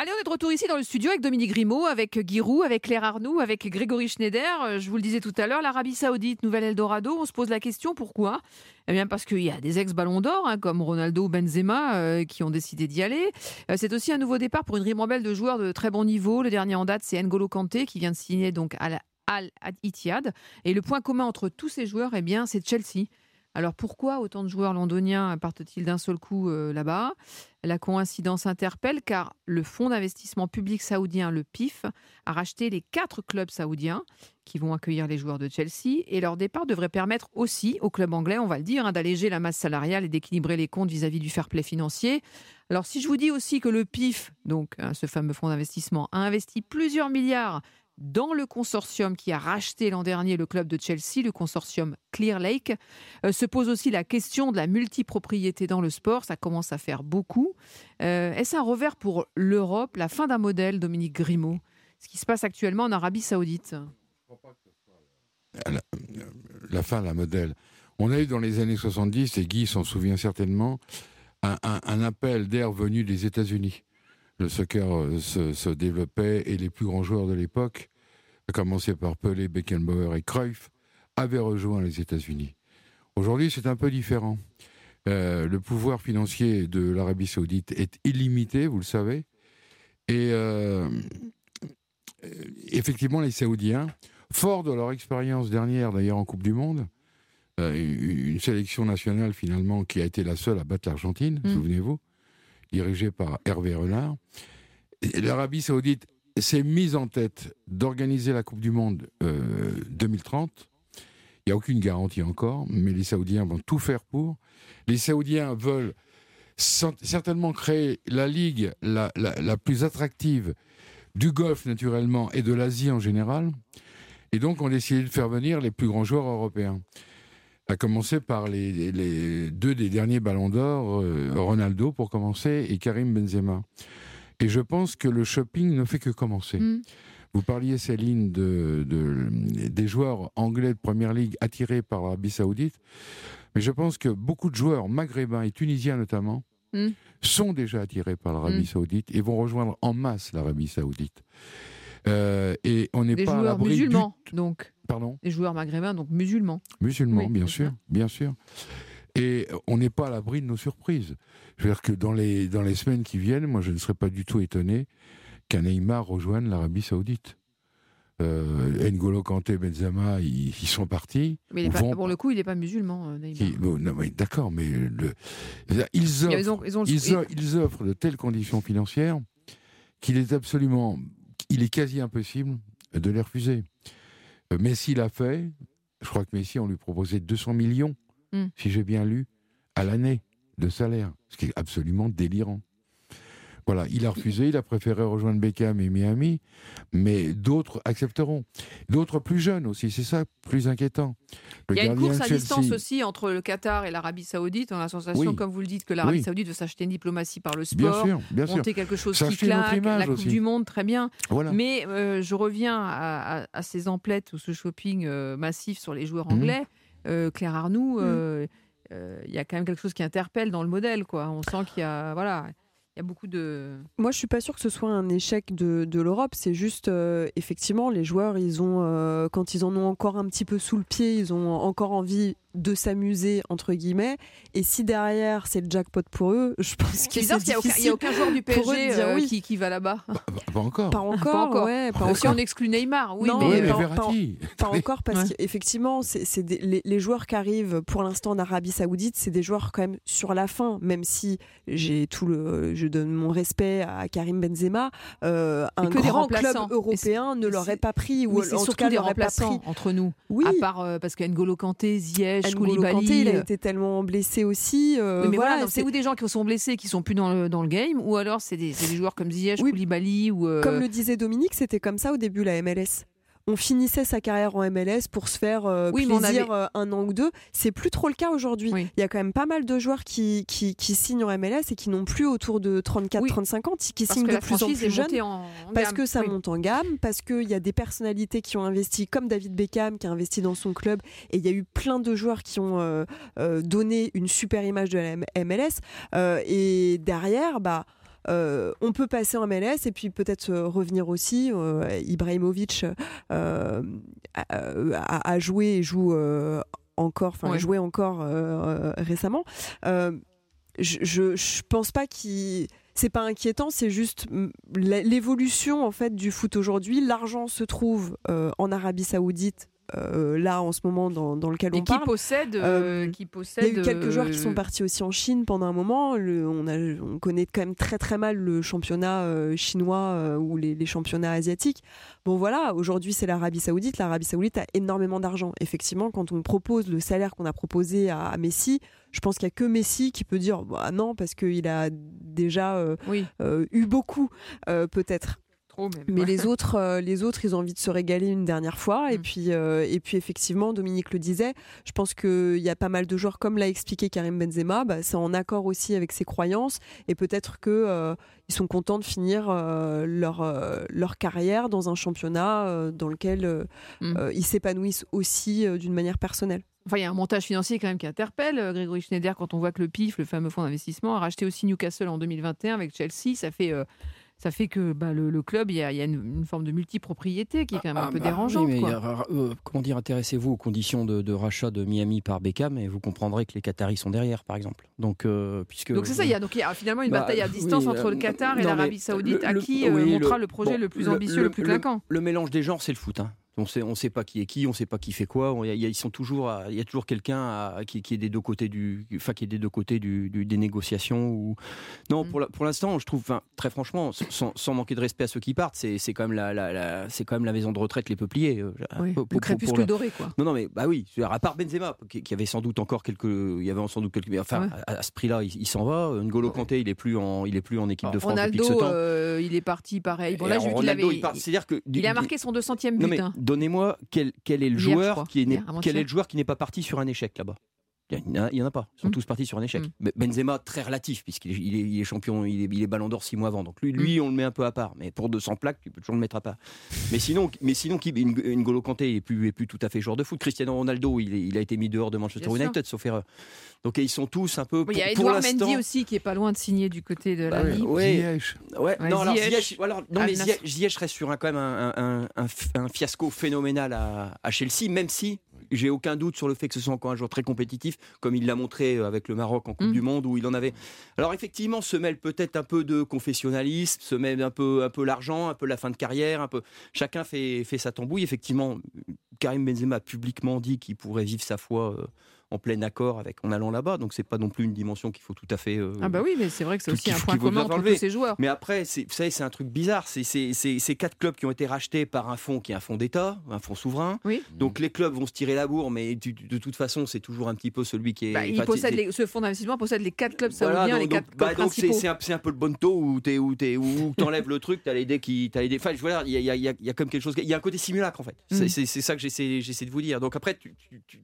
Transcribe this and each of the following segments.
Allez, on est de retour ici dans le studio avec Dominique Grimaud, avec Giroud, avec Claire Arnoux, avec Grégory Schneider. Euh, je vous le disais tout à l'heure, l'Arabie Saoudite, Nouvelle Eldorado. On se pose la question pourquoi? Eh bien, parce qu'il y a des ex-ballons d'or, hein, comme Ronaldo Benzema, euh, qui ont décidé d'y aller. Euh, c'est aussi un nouveau départ pour une ribambelle de joueurs de très bon niveau. Le dernier en date, c'est N'Golo Kanté, qui vient de signer donc à la Al Ittihad. Et le point commun entre tous ces joueurs, eh bien, c'est Chelsea. Alors pourquoi autant de joueurs londoniens partent-ils d'un seul coup euh, là-bas? La coïncidence interpelle car le fonds d'investissement public saoudien, le PIF, a racheté les quatre clubs saoudiens qui vont accueillir les joueurs de Chelsea et leur départ devrait permettre aussi au club anglais, on va le dire, hein, d'alléger la masse salariale et d'équilibrer les comptes vis-à-vis du fair play financier. Alors si je vous dis aussi que le PIF, donc hein, ce fameux fonds d'investissement, a investi plusieurs milliards dans le consortium qui a racheté l'an dernier le club de Chelsea, le consortium Clear Lake. Euh, se pose aussi la question de la multipropriété dans le sport. Ça commence à faire beaucoup. Euh, est-ce un revers pour l'Europe, la fin d'un modèle, Dominique Grimaud? Ce qui se passe actuellement en Arabie Saoudite la, fin d'un modèle. On a eu dans les années 70, et Guy s'en souvient certainement, un appel d'air venu des États-Unis le soccer euh, se, développait et les plus grands joueurs de l'époque, à commencer par Pelé, Beckenbauer et Cruyff, avaient rejoint les États-Unis. Aujourd'hui, c'est un peu différent. Euh, le pouvoir financier de l'Arabie saoudite est illimité, vous le savez. Et euh, effectivement, les Saoudiens, forts de leur expérience dernière d'ailleurs en Coupe du Monde, une sélection nationale finalement qui a été la seule à battre l'Argentine, mmh. souvenez-vous, dirigé par Hervé Renard. L'Arabie saoudite s'est mise en tête d'organiser la Coupe du Monde 2030. Euh, Il n'y a aucune garantie encore, mais les Saoudiens vont tout faire pour. Les Saoudiens veulent certainement créer la ligue la, la plus attractive du Golfe naturellement et de l'Asie en général. Et donc on a décidé de faire venir les plus grands joueurs européens à commencer par les, deux des derniers ballons d'or, euh, Ronaldo pour commencer et Karim Benzema. Et je pense que le shopping ne fait que commencer. Mm. Vous parliez, Céline, de, des joueurs anglais de Première Ligue attirés par l'Arabie Saoudite. Mais je pense que beaucoup de joueurs maghrébins et tunisiens notamment mm. sont déjà attirés par l'Arabie mm. Saoudite et vont rejoindre en masse l'Arabie Saoudite. Euh, et on n'est pas à l'abri musulmans, donc. Pardon Les joueurs maghrébins, donc musulmans. Musulmans, bien sûr, bien sûr. Et on n'est pas à l'abri de nos surprises. Je veux dire que dans les, dans les semaines qui viennent, moi, je ne serais pas du tout étonné qu'un Neymar rejoigne l'Arabie Saoudite. Euh, N'Golo Kanté, Benzema, ils, sont partis. Mais pour le coup, il n'est pas musulman, euh, Neymar. D'accord, mais ils, offrent, ils, offrent de telles conditions financières qu'il est absolument, il est quasi impossible de les refuser. Euh, Messi l'a fait. Je crois que Messi, on lui proposait 200 millions, hmm. si j'ai bien lu, à l'année de salaire, ce qui est absolument délirant. Voilà, il a refusé, il a préféré rejoindre Beckham et Miami, mais d'autres accepteront. D'autres plus jeunes aussi, c'est ça plus inquiétant. il y a une course à distance aussi entre le Qatar et l'Arabie Saoudite. On a la sensation, comme vous le dites, que l'Arabie Saoudite veut s'acheter une diplomatie par le sport, bien sûr, bien monter quelque chose qui claque, la Coupe du Monde, très bien. Mais euh, je reviens à, ces emplettes ou ce shopping euh, massif sur les joueurs mhm. anglais. Euh, Claire Arnoux, mhm. il y a quand même quelque chose qui interpelle dans le modèle. Quoi. On sent qu'il y a... Voilà, il y a beaucoup de. Moi, je suis pas sûre que ce soit un échec de, de l'Europe. C'est juste, euh, effectivement, les joueurs, ils ont, euh, quand ils en ont encore un petit peu sous le pied, ils ont encore envie de s'amuser entre guillemets. Et si derrière c'est le jackpot pour eux je pense qu'il n'y a, aucun joueur du PSG euh, qui, qui, va là-bas. Bah, pas encore. Pas encore, pas encore. Ouais, pas si on exclut Neymar oui mais, pas, encore parce qu'effectivement c'est les, joueurs qui arrivent pour l'instant en Arabie Saoudite c'est des joueurs quand même sur la fin même si j'ai tout le je donne mon respect à Karim Benzema euh, un que grand club européen ne l'aurait pas pris ou en tout cas des remplaçants entre nous oui. à part euh, parce qu'Engolo Kanté Ziyech Koulibaly. il a été tellement blessé aussi. Euh, mais voilà, c'est ou des gens qui sont blessés, qui sont plus dans le, dans le game, ou alors c'est des, des, joueurs comme Ziyech, Koulibaly ou. Euh, comme le disait Dominique, c'était comme ça au début la MLS on finissait sa carrière en MLS pour se faire euh, plaisir euh, un an ou deux. C'est plus trop le cas aujourd'hui. Il y a quand même pas mal de joueurs qui, qui, signent en MLS et qui n'ont plus autour de 34-35 ans, qui signent de plus en plus jeunes. parce que ça monte en gamme, parce qu'il y a des personnalités qui ont investi, comme David Beckham qui a investi dans son club, et il y a eu plein de joueurs qui ont euh, donné une super image de la MLS. et derrière, bah on peut passer en MLS et puis peut-être revenir aussi. Ibrahimovic a, a, joué et joue encore, enfin joué encore récemment. je, je pense pas qu'il c'est pas inquiétant, c'est juste l'évolution en fait du foot aujourd'hui. L'argent se trouve en Arabie Saoudite euh, là en ce moment dans, dans lequel on qui parle. Possède, euh, euh, qui possède. Il y a eu quelques joueurs qui sont partis aussi en Chine pendant un moment. on, a, on connaît quand même très très mal le championnat chinois ou les, les, championnats asiatiques. Bon voilà, aujourd'hui c'est l'Arabie Saoudite. L'Arabie Saoudite a énormément d'argent. Effectivement, quand on propose le salaire qu'on a proposé à, Messi, je pense qu'il n'y a que Messi qui peut dire bah, non parce qu'il a déjà eu beaucoup peut-être. Mais les autres, euh, les autres, ils ont envie de se régaler une dernière fois. Et mm. puis, euh, et puis effectivement, Dominique le disait. Je pense qu'il y a pas mal de joueurs, comme l'a expliqué Karim Benzema, bah, c'est en accord aussi avec ses croyances. Et peut-être que euh, ils sont contents de finir leur leur carrière dans un championnat dans lequel mm. ils s'épanouissent aussi d'une manière personnelle. Enfin, il y a un montage financier quand même qui interpelle. Grégory Schneider, quand on voit que le PIF, le fameux fonds d'investissement, a racheté aussi Newcastle en 2021 avec Chelsea, ça fait ça fait que bah, le, club, il y a, une, forme de multipropriété qui est quand même un ah, peu bah dérangeante. mais euh, comment dire, intéressez-vous aux conditions de, rachat de Miami par Beckham et vous comprendrez que les Qataris sont derrière, par exemple. Donc, euh, puisque donc c'est ça, il y a donc il y a finalement une bah, bataille à distance entre le euh, Qatar et l'Arabie Saoudite, à qui montrera le, projet le plus ambitieux, le, plus clinquant. Le, mélange des genres, c'est le foot. Hein. On sait, on sait pas qui est qui, on sait pas qui fait quoi. Il y a, ils sont toujours, il y a toujours quelqu'un qui, qui, est des deux côtés du, enfin qui est des deux côtés du, des négociations. Ou non, mm. pour, pour l'instant, je trouve, très franchement, sans, sans, manquer de respect à ceux qui partent, c'est, c'est quand même la, la, c'est quand même la maison de retraite les peupliers. Euh, oui, pour, le crépuscule doré, quoi. Non, non, mais bah oui, à part Benzema, qui, avait sans doute encore quelques, il y avait sans doute quelques, enfin, à, ce prix-là, il, s'en va. N'Golo Kanté, il est plus en, il est plus en équipe de France Ronaldo, depuis ce temps. Euh, il est parti pareil. Bon, là, Ronaldo, il, c'est-à-dire que il a marqué son 200e but. Hein. Donnez-moi quel quel, est le joueur qui n'est quel est le joueur qui n'est pas parti sur un échec là-bas? Il n'y en, a pas. Ils sont mm. tous partis sur un échec. Mm. Benzema, très relatif, puisqu'il est, il est, champion, il est, il est ballon d'or six mois avant. Donc lui, lui, mm. on le met un peu à part. Mais pour 200 plaques, tu peux toujours le mettre à part. mais sinon, mais sinon une, Golo Kanté n'est plus, est plus tout à fait joueur de foot. Cristiano Ronaldo, il, il a été mis dehors de Manchester United, sauf erreur. Donc ils sont tous un peu. Il y a Edouard Mendy aussi qui est pas loin de signer du côté de la bah, Ligue. Oui. Ouais. non, alors Ziyech, non, mais Ziyech, reste sur un, quand même un, un, un, fiasco phénoménal à, à Chelsea, même si j'ai aucun doute sur le fait que ce soit encore un joueur très compétitif, comme il l'a montré euh, avec le Maroc en Coupe mm. du Monde, où il en avait. Alors effectivement, se mêle peut-être un peu de confessionnalisme, se mêle un peu, un peu l'argent, un peu la fin de carrière, un peu. Chacun fait, fait sa tambouille. Effectivement, Karim Benzema a publiquement dit qu'il pourrait vivre sa foi. Euh, en plein accord avec en allant là-bas. Donc c'est pas non plus une dimension qu'il faut tout à fait. Euh, ah bah oui, mais c'est vrai que c'est aussi un point commun entre tous ces joueurs. Mais après, vous savez, c'est un truc bizarre. C'est ces quatre clubs qui ont été rachetés par un fonds qui est un fonds d'État, un fonds souverain. Oui. Donc les clubs vont se tirer la bourre, mais de toute façon, c'est toujours un petit peu celui qui est. Bah, il possède ce fonds d'investissement possède les quatre clubs saoudiens, voilà, donc, les quatre donc, bah, donc c'est un, un, peu le bon taux où tu où où t'enlèves le truc, t'as les dés qui, as les dés. Enfin, voilà, il y a, y, a, y a comme quelque chose. Il y a un côté simulacre en fait. Mm. C'est ça que j'essaie de vous dire. Donc après, tu,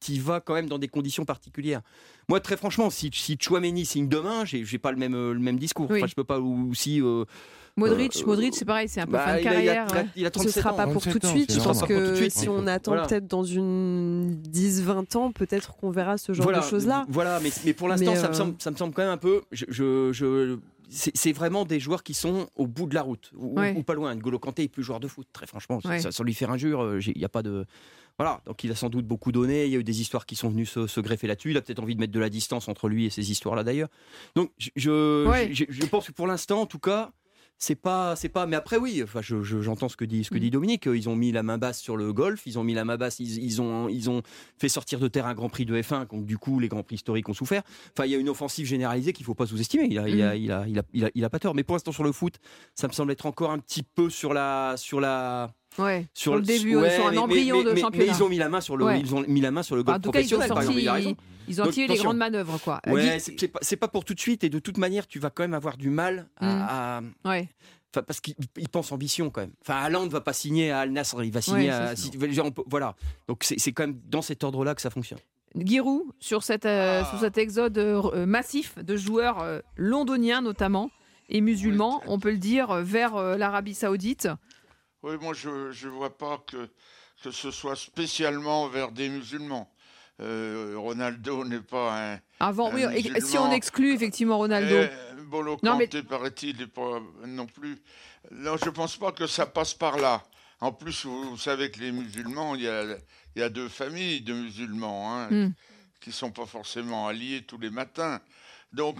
tu y vas quand même dans des conditions particulières. Moi, très franchement, si, si Chouameni signe demain, j'ai pas le même, le même discours. Enfin, je peux pas. Ou si. Euh, Modric, euh, Modric c'est pareil, c'est un peu bah, fin de carrière. Il a, Ce ne sera pas pour tout de suite. Je pense que si on attend peut-être dans une 10-20 ans, peut-être qu'on verra ce genre de choses-là. Voilà, mais, mais pour l'instant, ça, me euh, semble, ça me semble quand même un peu. Je, je, c'est vraiment des joueurs qui sont au bout de la route, ou, pas loin. N'Golo Kanté est plus joueur de foot, très franchement. Sans lui faire injure, il n'y a pas de. Voilà, donc il a sans doute beaucoup donné. Il y a eu des histoires qui sont venues se, greffer là-dessus. Il a peut-être envie de mettre de la distance entre lui et ces histoires-là d'ailleurs. Donc je, je, pense que pour l'instant, en tout cas, c'est pas c'est pas mais après oui enfin j'entends ce que dit ce que mm. dit Dominique ils ont mis la main basse sur le golf ils ont mis la main basse ils, ont ils ont fait sortir de terre un Grand Prix de F1 donc du coup les grands prix historiques ont souffert enfin il y a une offensive généralisée qu'il faut pas sous-estimer il a, il, a, mm. il, a, il, a, il, a, il a pas tort mais pour l'instant sur le foot ça me semble être encore un petit peu sur la sur la Ouais, sur, le début, sur un embryon de championnat. Mais ils ont mis la main sur le, ils ont mis la main sur le golf professionnel. par exemple, il a raison. Ils ont tiré les grandes manœuvres, quoi. Ouais, c'est pas, pas, pour tout de suite, et de toute manière, tu vas quand même avoir du mal à. Mm. Ouais. Enfin, parce qu'il pense ambition quand même. Enfin, ne va pas signer à Al Nasr, il va signer à. Voilà. Donc c'est quand même dans cet ordre-là que ça fonctionne. Giroud, sur, cette, euh, sur cet exode euh, massif de joueurs euh, londoniens notamment et musulmans, on peut le dire, vers l'Arabie Saoudite. Oui, moi je ne vois pas que, que ce soit spécialement vers des musulmans. Ronaldo n'est pas un. Avant, oui, si on exclut effectivement Ronaldo. Bolo Kanté, paraît-il, n'est pas non plus. Non, je ne pense pas que ça passe par là. En plus, vous, savez que les musulmans, il y a, il y a deux familles de musulmans hein, hmm. qui ne sont pas forcément alliés tous les matins. Donc,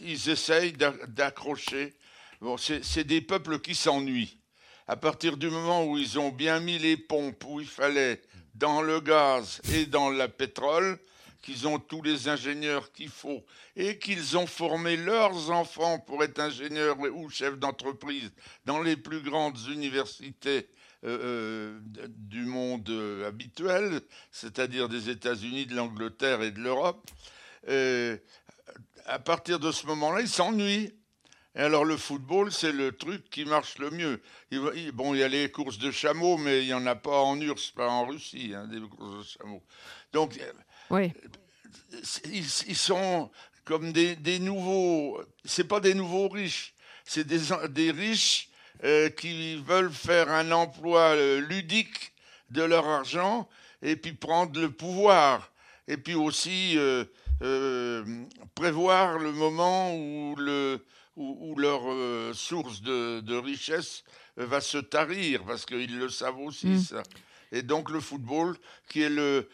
ils essayent d'accrocher. Bon, c'est des peuples qui s'ennuient. À partir du moment où ils ont bien mis les pompes où il fallait, dans le gaz et dans le pétrole, qu'ils ont tous les ingénieurs qu'il faut et qu'ils ont formé leurs enfants pour être ingénieurs ou chefs d'entreprise dans les plus grandes universités euh, euh, du monde euh, habituel, c'est-à-dire des États-Unis, de l'Angleterre et de l'Europe, à partir de ce moment-là, ils s'ennuient. Et alors le football, c'est le truc qui marche le mieux. bon, il y a les courses de chameaux, mais il n'y en a pas en URSS, pas en Russie, hein, des courses de chameaux. Donc, oui. ils, sont comme des, des nouveaux... C'est pas des nouveaux riches, c'est des, des riches euh, qui veulent faire un emploi euh, ludique de leur argent et puis prendre le pouvoir. Et puis aussi euh, prévoir le moment où, le, où, leur source de, richesse va se tarir, parce qu'ils le savent aussi, mm. ça. Et donc le football, qui est le,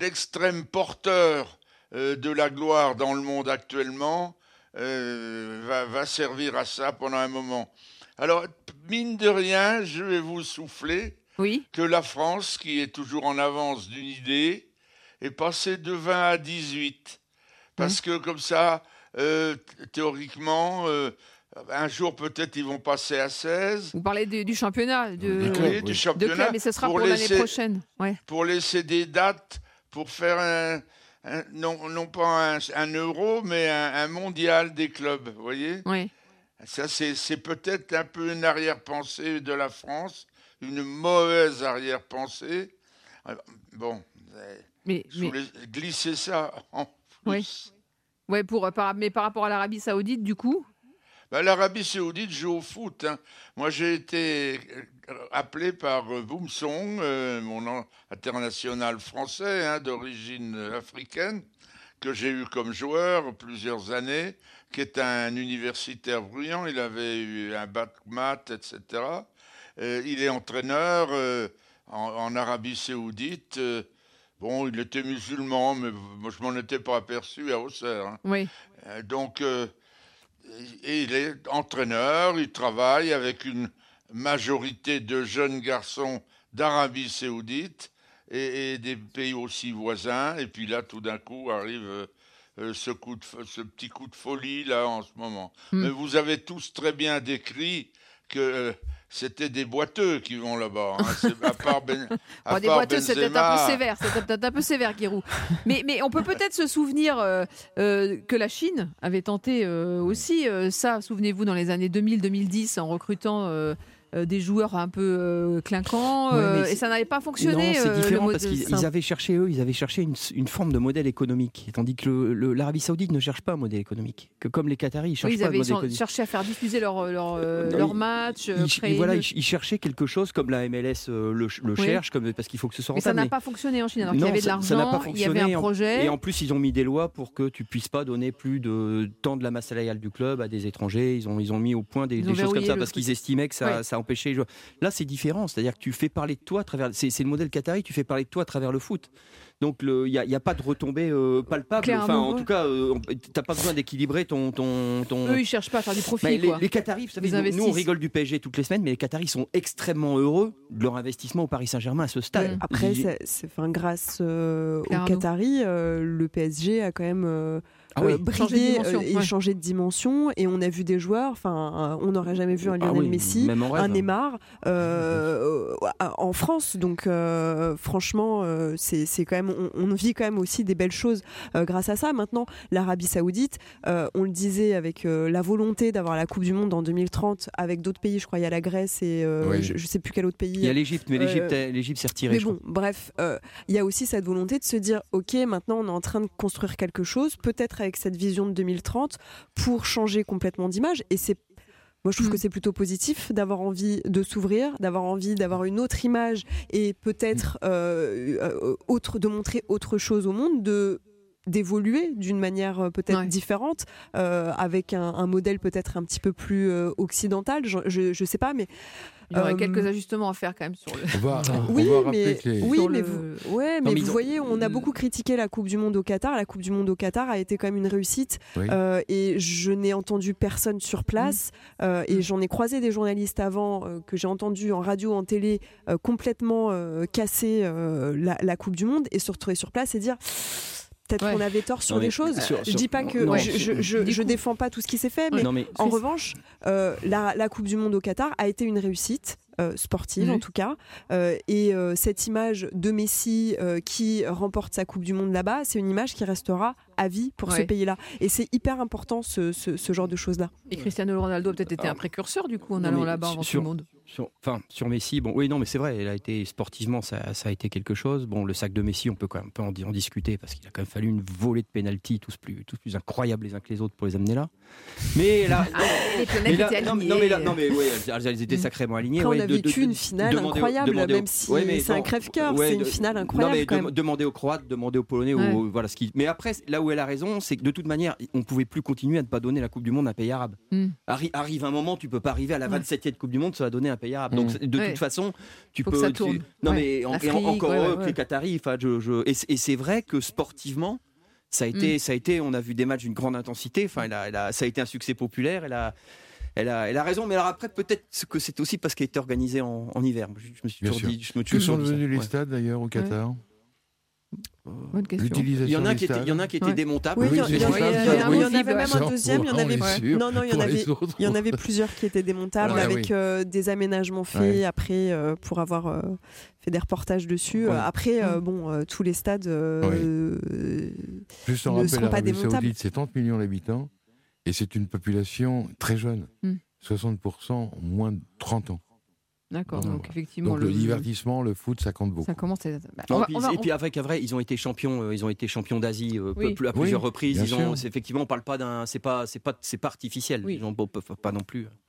l'extrême porteur de la gloire dans le monde actuellement, euh, va, va, servir à ça pendant un moment. Alors, mine de rien, je vais vous souffler oui. que la France, qui est toujours en avance d'une idée, est passée de 20 à 18. Parce que comme ça, euh, théoriquement, euh, un jour peut-être ils vont passer à 16. Vous parlez du, championnat de, oui, du championnat. mais ce sera pour, l'année prochaine. Ouais. Pour laisser des dates, pour faire un, non, non pas un, euro, mais un, mondial des clubs, vous voyez? Oui. Ça, c'est peut-être un peu une arrière-pensée de la France, une mauvaise arrière-pensée. Bon, mais, glisser ça en plus. Oui, ouais, pour, par, mais par rapport à l'Arabie Saoudite, du coup bah, L'Arabie Saoudite joue au foot. Hein. Moi, j'ai été appelé par euh, Boumsong, euh, mon international français hein, d'origine africaine, que j'ai eu comme joueur plusieurs années, qui est un universitaire bruyant. Il avait eu un bac maths, etc. Euh, il est entraîneur en, Arabie Saoudite. Bon, il était musulman, mais moi, je m'en étais pas aperçu à Auxerre. Hein. Oui. donc, il est entraîneur, il travaille avec une majorité de jeunes garçons d'Arabie saoudite et, des pays aussi voisins. Et puis là, tout d'un coup, arrive euh, euh, ce, coup de, ce petit coup de folie, là, en ce moment. Hmm. Mais vous avez tous très bien décrit que euh, c'était des boiteux qui vont là-bas. Hein. À part, ben, des boiteux, c'était un peu sévère, c'était peut-être un peu sévère, Giroud. Mais, mais on peut peut-être se souvenir que la Chine avait tenté aussi ça, souvenez-vous, dans les années 2000-2010, en recrutant euh, des joueurs un peu euh, clinquants euh, et ça n'avait pas fonctionné. Non, c'est différent parce qu'ils avaient cherché eux, ils avaient cherché une, une forme de modèle économique, tandis que l'Arabie Saoudite ne cherche pas un modèle économique. Que comme les Qataris, ils cherchent pas un modèle économique. Cherchaient à faire diffuser leur leur, leur match. Ils, voilà, ils, cherchaient quelque chose comme la MLS le, cherche, comme parce qu'il faut que ce soit rentable. Mais ça n'a pas fonctionné en Chine. Alors il y avait de l'argent, il y avait un projet. Et en plus, ils ont mis des lois pour que tu puisses pas donner plus de temps de la masse salariale du club à des étrangers. Ils ont ils ont mis au point des, choses comme ça parce qu'ils estimaient que ça, ça les joueurs. Là, c'est différent. C'est-à-dire que tu fais parler de toi à travers. C'est le modèle qatari, tu fais parler de toi à travers le foot. Donc il n'y a, pas de retombée euh, palpable. Enfin, en tout cas, euh, tu n'as pas besoin d'équilibrer ton, ton, ton, Eux, ils cherchent pas à faire du profit. Les, les, Qataris, vous savez, nous, on rigole du PSG toutes les semaines, mais les Qataris sont extrêmement heureux de leur investissement au Paris Saint-Germain à ce stade. Après, c'est, grâce euh, aux Qataris, le PSG a quand même ah oui, euh, et changer de dimension. Et on a vu des joueurs, enfin, on n'aurait jamais vu un ah Lionel Messi, un Neymar euh, en France. Donc, euh, franchement, c'est quand même, on, vit quand même aussi des belles choses grâce à ça. Maintenant, l'Arabie Saoudite, on le disait avec la volonté d'avoir la Coupe du Monde en 2030 avec d'autres pays. Je crois il y a la Grèce et je, ne sais plus quel autre pays. Il y a l'Égypte, mais l'Égypte s'est retirée. Mais bon, bref, il y a aussi cette volonté de se dire, ok, maintenant on est en train de construire quelque chose, peut-être avec cette vision de 2030 pour changer complètement d'image. Et c'est Moi, je trouve que mm. c'est plutôt positif d'avoir envie de s'ouvrir, d'avoir envie d'avoir une autre image et peut-être euh, euh, autre, de montrer autre chose au monde, de d'évoluer d'une manière euh, peut-être différente, avec un, modèle peut-être un petit peu plus occidental. Je, ne sais pas, mais il y aurait quelques ajustements à faire quand même sur le. oui, mais, oui, mais, vous, ouais, mais vous voyez, on a beaucoup critiqué la Coupe du Monde au Qatar. La Coupe du Monde au Qatar a été quand même une réussite. Euh, et je n'ai entendu personne sur place. Mm. Euh, et mm. j'en ai croisé des journalistes avant euh, que j'ai entendu en radio, en télé, complètement casser la, la, Coupe du Monde et se retrouver sur place et dire Peut-être qu'on avait tort sur des choses. je dis pas que je, je, défends pas tout ce qui s'est fait, mais, en revanche, euh, la, la, Coupe du Monde au Qatar a été une réussite. Euh, sportive en tout cas. Euh, et cette image de Messi qui remporte sa Coupe du Monde là-bas, c'est une image qui restera à vie pour ce pays-là. Et c'est hyper important ce, ce, genre de choses-là. Et Cristiano Ronaldo a peut-être été un précurseur du coup en allant là-bas avant tout le monde. Sur, enfin, sur Messi, bon, oui, non, mais c'est vrai, elle a été sportivement, ça, ça, a été quelque chose. Bon, le sac de Messi, on peut quand même pas en, en, discuter parce qu'il a quand même fallu une volée de pénalty, tous plus, tous plus incroyables les uns que les autres pour les amener là. Mais là, ah, les là, non, non, mais là, non, mais ouais, elles étaient sacrément alignées. Après, on a vécu une finale incroyable, même si c'est un crève-cœur, c'est une finale incroyable. Non, mais demander aux Croates, demander aux Polonais, voilà ce qui. Mais après, là où elle a raison, c'est que de toute manière, on pouvait plus continuer à ne pas donner la Coupe du Monde à un pays arabe. Mm. arrive un moment, tu peux pas arriver à la 27e Coupe du Monde, ça va donner Donc mm de toute façon, tu peux. Non, mais encore heureux que les Qataris. Je, Et, c'est vrai que sportivement, ça a été, mm. ça a été, on a vu des matchs d'une grande intensité. Enfin, ça a été un succès populaire. Elle a, elle a, elle a raison, mais alors après, peut-être que c'est aussi parce qu'elle était organisée en, en, hiver. Je, me suis toujours dit. Je me que sont devenus les stades d'ailleurs au Qatar? Il y en a qui étaient, il y en a qui étaient démontables. Oui, il y, en avait même un deuxième. Il y en avait, non, non, il y en avait, il y en avait plusieurs qui étaient démontables avec euh, des aménagements faits après euh, pour avoir euh, fait des reportages dessus. Après, mm. bon, tous les stades ne sont pas démontables. C'est 30 millions d'habitants et c'est une population très jeune. 60% mm. moins de 30 ans. D'accord, donc effectivement. le, divertissement, le foot, ça compte beaucoup. Ça commence. Bah, et puis avec, vrai, ils ont été champions, euh, ils ont été champions d'Asie euh, à plusieurs reprises. Ils ont, effectivement, on parle pas d'un, c'est pas, c'est pas, c'est pas artificiel. Ils n'ont pas non plus.